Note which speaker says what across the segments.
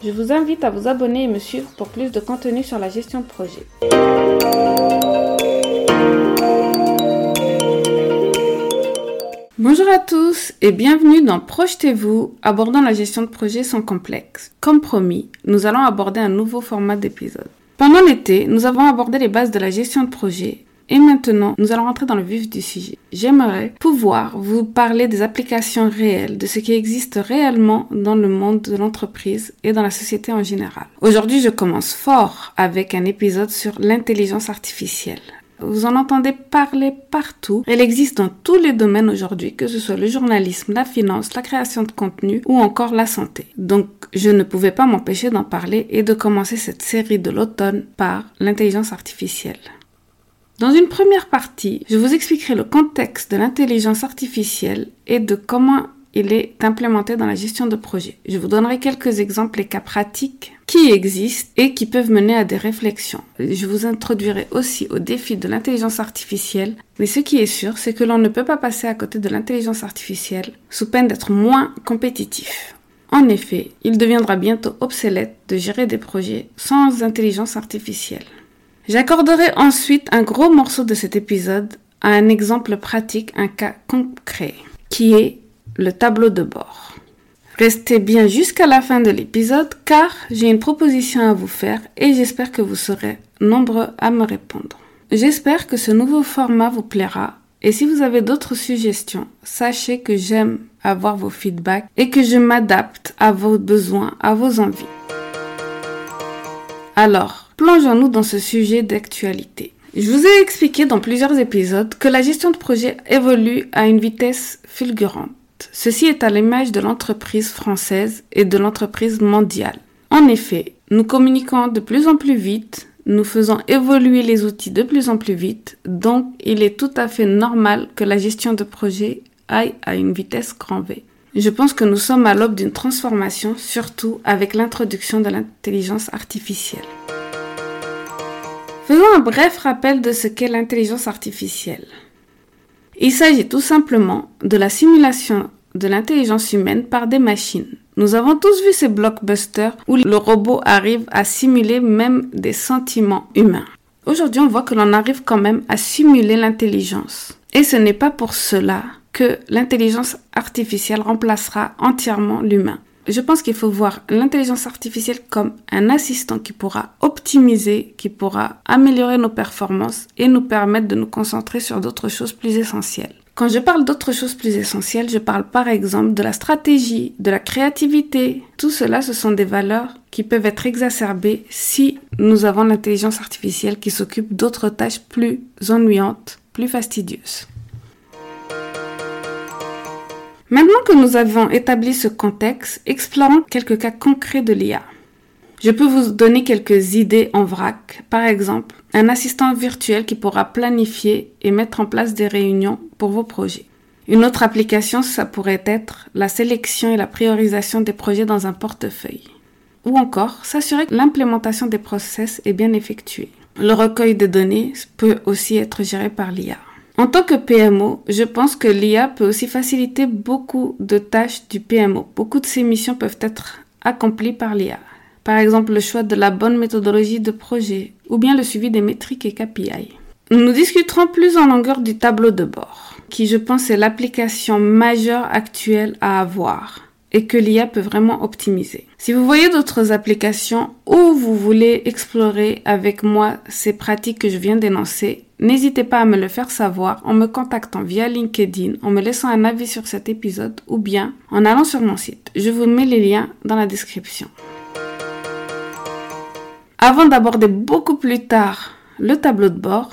Speaker 1: Je vous invite à vous abonner et me suivre pour plus de contenu sur la gestion de projet. Bonjour à tous et bienvenue dans Projetez-vous, abordant la gestion de projet sans complexe. Comme promis, nous allons aborder un nouveau format d'épisode. Pendant l'été, nous avons abordé les bases de la gestion de projet et maintenant, nous allons rentrer dans le vif du sujet. J'aimerais pouvoir vous parler des applications réelles, de ce qui existe réellement dans le monde de l'entreprise et dans la société en général. Aujourd'hui, je commence fort avec un épisode sur l'intelligence artificielle. Vous en entendez parler partout. Elle existe dans tous les domaines aujourd'hui, que ce soit le journalisme, la finance, la création de contenu ou encore la santé. Donc, je ne pouvais pas m'empêcher d'en parler et de commencer cette série de l'automne par l'intelligence artificielle. Dans une première partie, je vous expliquerai le contexte de l'intelligence artificielle et de comment il est implémenté dans la gestion de projet. Je vous donnerai quelques exemples et cas pratiques qui existent et qui peuvent mener à des réflexions. Je vous introduirai aussi au défi de l'intelligence artificielle, mais ce qui est sûr, c'est que l'on ne peut pas passer à côté de l'intelligence artificielle sous peine d'être moins compétitif. En effet, il deviendra bientôt obsolète de gérer des projets sans intelligence artificielle. J'accorderai ensuite un gros morceau de cet épisode à un exemple pratique, un cas concret, qui est le tableau de bord. Restez bien jusqu'à la fin de l'épisode car j'ai une proposition à vous faire et j'espère que vous serez nombreux à me répondre. J'espère que ce nouveau format vous plaira et si vous avez d'autres suggestions, sachez que j'aime avoir vos feedbacks et que je m'adapte à vos besoins, à vos envies. Alors, Plongeons-nous dans ce sujet d'actualité. Je vous ai expliqué dans plusieurs épisodes que la gestion de projet évolue à une vitesse fulgurante. Ceci est à l'image de l'entreprise française et de l'entreprise mondiale. En effet, nous communiquons de plus en plus vite, nous faisons évoluer les outils de plus en plus vite, donc il est tout à fait normal que la gestion de projet aille à une vitesse grand V. Je pense que nous sommes à l'aube d'une transformation, surtout avec l'introduction de l'intelligence artificielle. Faisons un bref rappel de ce qu'est l'intelligence artificielle. Il s'agit tout simplement de la simulation de l'intelligence humaine par des machines. Nous avons tous vu ces blockbusters où le robot arrive à simuler même des sentiments humains. Aujourd'hui, on voit que l'on arrive quand même à simuler l'intelligence. Et ce n'est pas pour cela que l'intelligence artificielle remplacera entièrement l'humain je pense qu'il faut voir l'intelligence artificielle comme un assistant qui pourra optimiser, qui pourra améliorer nos performances et nous permettre de nous concentrer sur d'autres choses plus essentielles. Quand je parle d'autres choses plus essentielles, je parle par exemple de la stratégie, de la créativité. Tout cela, ce sont des valeurs qui peuvent être exacerbées si nous avons l'intelligence artificielle qui s'occupe d'autres tâches plus ennuyantes, plus fastidieuses. Maintenant que nous avons établi ce contexte, explorons quelques cas concrets de l'IA. Je peux vous donner quelques idées en vrac. Par exemple, un assistant virtuel qui pourra planifier et mettre en place des réunions pour vos projets. Une autre application, ça pourrait être la sélection et la priorisation des projets dans un portefeuille. Ou encore, s'assurer que l'implémentation des process est bien effectuée. Le recueil de données peut aussi être géré par l'IA. En tant que PMO, je pense que l'IA peut aussi faciliter beaucoup de tâches du PMO. Beaucoup de ces missions peuvent être accomplies par l'IA. Par exemple, le choix de la bonne méthodologie de projet ou bien le suivi des métriques et KPI. Nous discuterons plus en longueur du tableau de bord, qui je pense est l'application majeure actuelle à avoir et que l'IA peut vraiment optimiser. Si vous voyez d'autres applications ou vous voulez explorer avec moi ces pratiques que je viens d'énoncer, N'hésitez pas à me le faire savoir en me contactant via LinkedIn, en me laissant un avis sur cet épisode ou bien en allant sur mon site. Je vous mets les liens dans la description. Avant d'aborder beaucoup plus tard le tableau de bord,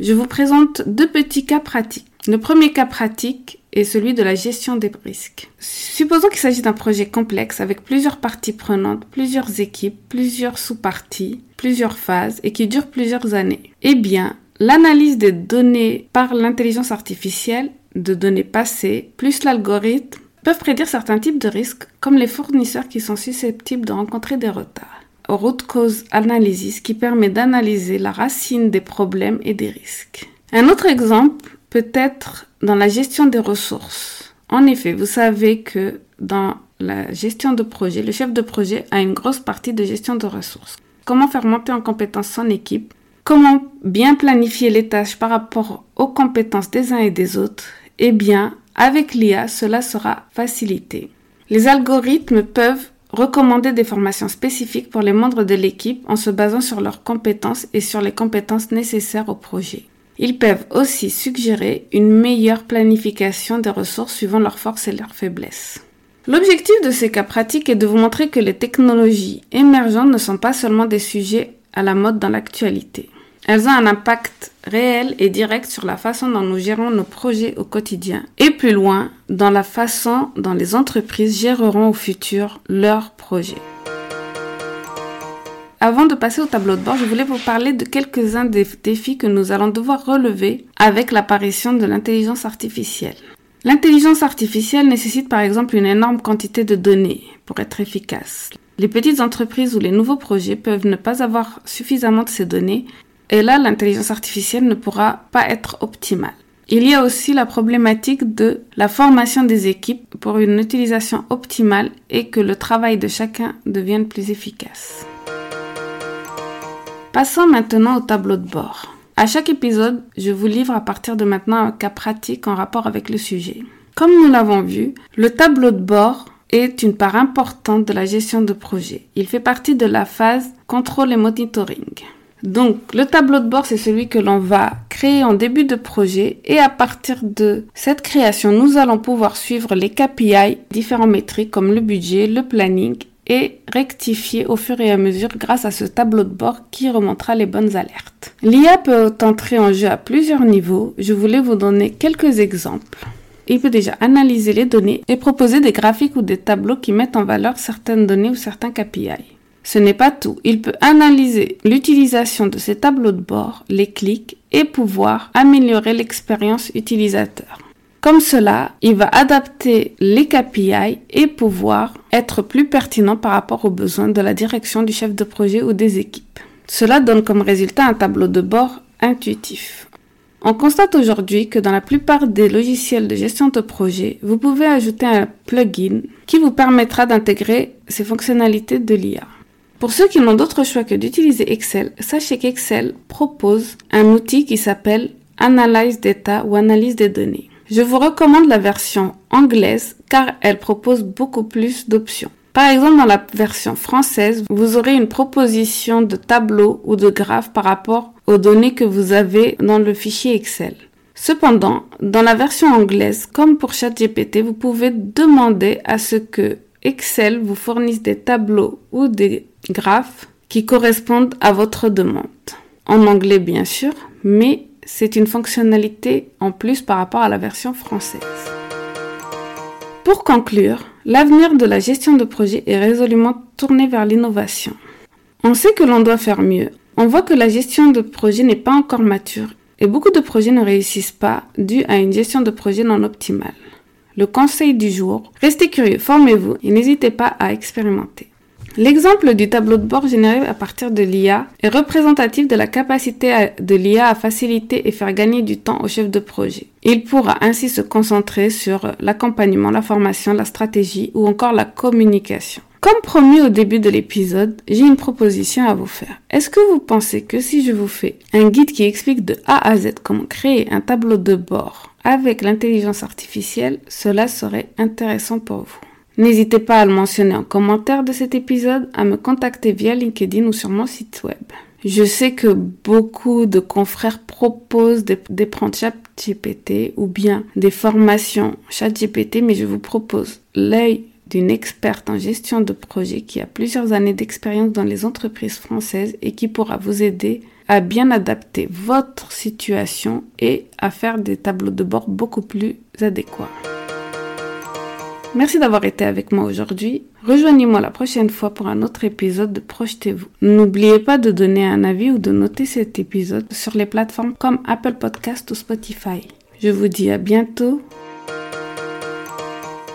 Speaker 1: je vous présente deux petits cas pratiques. Le premier cas pratique est celui de la gestion des risques. Supposons qu'il s'agit d'un projet complexe avec plusieurs parties prenantes, plusieurs équipes, plusieurs sous-parties, plusieurs phases et qui dure plusieurs années. Eh bien, l'analyse des données par l'intelligence artificielle, de données passées, plus l'algorithme, peuvent prédire certains types de risques, comme les fournisseurs qui sont susceptibles de rencontrer des retards. Root cause analysis qui permet d'analyser la racine des problèmes et des risques. Un autre exemple peut être dans la gestion des ressources. En effet, vous savez que dans la gestion de projet, le chef de projet a une grosse partie de gestion de ressources. Comment faire monter en compétence son équipe Comment bien planifier les tâches par rapport aux compétences des uns et des autres Eh bien, avec l'IA, cela sera facilité. Les algorithmes peuvent recommander des formations spécifiques pour les membres de l'équipe en se basant sur leurs compétences et sur les compétences nécessaires au projet. Ils peuvent aussi suggérer une meilleure planification des ressources suivant leurs forces et leurs faiblesses. L'objectif de ces cas pratiques est de vous montrer que les technologies émergentes ne sont pas seulement des sujets à la mode dans l'actualité. Elles ont un impact réel et direct sur la façon dont nous gérons nos projets au quotidien et plus loin dans la façon dont les entreprises géreront au futur leurs projets. Avant de passer au tableau de bord, je voulais vous parler de quelques-uns des défis que nous allons devoir relever avec l'apparition de l'intelligence artificielle. L'intelligence artificielle nécessite par exemple une énorme quantité de données pour être efficace. Les petites entreprises ou les nouveaux projets peuvent ne pas avoir suffisamment de ces données et là l'intelligence artificielle ne pourra pas être optimale. Il y a aussi la problématique de la formation des équipes pour une utilisation optimale et que le travail de chacun devienne plus efficace. Passons maintenant au tableau de bord. À chaque épisode, je vous livre à partir de maintenant un cas pratique en rapport avec le sujet. Comme nous l'avons vu, le tableau de bord est une part importante de la gestion de projet. Il fait partie de la phase contrôle et monitoring. Donc, le tableau de bord, c'est celui que l'on va créer en début de projet et à partir de cette création, nous allons pouvoir suivre les KPI, différents métriques comme le budget, le planning et rectifier au fur et à mesure grâce à ce tableau de bord qui remontera les bonnes alertes. L'IA peut entrer en jeu à plusieurs niveaux. Je voulais vous donner quelques exemples. Il peut déjà analyser les données et proposer des graphiques ou des tableaux qui mettent en valeur certaines données ou certains KPI. Ce n'est pas tout. Il peut analyser l'utilisation de ces tableaux de bord, les clics et pouvoir améliorer l'expérience utilisateur. Comme cela, il va adapter les KPI et pouvoir être plus pertinent par rapport aux besoins de la direction du chef de projet ou des équipes. Cela donne comme résultat un tableau de bord intuitif. On constate aujourd'hui que dans la plupart des logiciels de gestion de projet, vous pouvez ajouter un plugin qui vous permettra d'intégrer ces fonctionnalités de l'IA. Pour ceux qui n'ont d'autre choix que d'utiliser Excel, sachez qu'Excel propose un outil qui s'appelle Analyze Data ou Analyse des données. Je vous recommande la version anglaise car elle propose beaucoup plus d'options. Par exemple, dans la version française, vous aurez une proposition de tableau ou de graphe par rapport aux données que vous avez dans le fichier Excel. Cependant, dans la version anglaise, comme pour ChatGPT, vous pouvez demander à ce que Excel vous fournisse des tableaux ou des graphes qui correspondent à votre demande. En anglais, bien sûr, mais c'est une fonctionnalité en plus par rapport à la version française. Pour conclure, l'avenir de la gestion de projet est résolument tourné vers l'innovation. On sait que l'on doit faire mieux. On voit que la gestion de projet n'est pas encore mature et beaucoup de projets ne réussissent pas dû à une gestion de projet non optimale. Le conseil du jour, restez curieux, formez-vous et n'hésitez pas à expérimenter. L'exemple du tableau de bord généré à partir de l'IA est représentatif de la capacité de l'IA à faciliter et faire gagner du temps au chef de projet. Il pourra ainsi se concentrer sur l'accompagnement, la formation, la stratégie ou encore la communication. Comme promis au début de l'épisode, j'ai une proposition à vous faire. Est-ce que vous pensez que si je vous fais un guide qui explique de A à Z comment créer un tableau de bord avec l'intelligence artificielle, cela serait intéressant pour vous? N'hésitez pas à le mentionner en commentaire de cet épisode, à me contacter via LinkedIn ou sur mon site web. Je sais que beaucoup de confrères proposent des, des ChatGPT ou bien des formations ChatGPT, mais je vous propose l'œil d'une experte en gestion de projet qui a plusieurs années d'expérience dans les entreprises françaises et qui pourra vous aider à bien adapter votre situation et à faire des tableaux de bord beaucoup plus adéquats. Merci d'avoir été avec moi aujourd'hui. Rejoignez-moi la prochaine fois pour un autre épisode de Projetez-vous. N'oubliez pas de donner un avis ou de noter cet épisode sur les plateformes comme Apple Podcast ou Spotify. Je vous dis à bientôt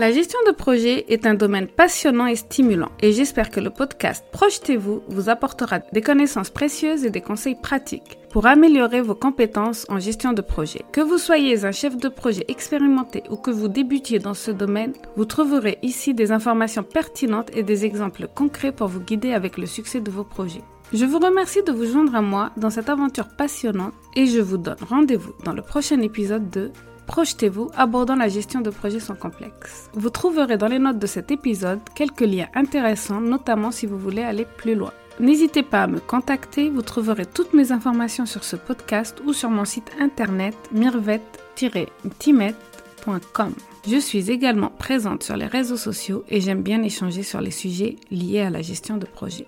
Speaker 1: la gestion de projet est un domaine passionnant et stimulant et j'espère que le podcast Projetez-vous vous apportera des connaissances précieuses et des conseils pratiques pour améliorer vos compétences en gestion de projet. Que vous soyez un chef de projet expérimenté ou que vous débutiez dans ce domaine, vous trouverez ici des informations pertinentes et des exemples concrets pour vous guider avec le succès de vos projets. Je vous remercie de vous joindre à moi dans cette aventure passionnante et je vous donne rendez-vous dans le prochain épisode de Projetez-vous abordant la gestion de projets sans complexe. Vous trouverez dans les notes de cet épisode quelques liens intéressants, notamment si vous voulez aller plus loin. N'hésitez pas à me contacter, vous trouverez toutes mes informations sur ce podcast ou sur mon site internet mirvet-timet.com. Je suis également présente sur les réseaux sociaux et j'aime bien échanger sur les sujets liés à la gestion de projet.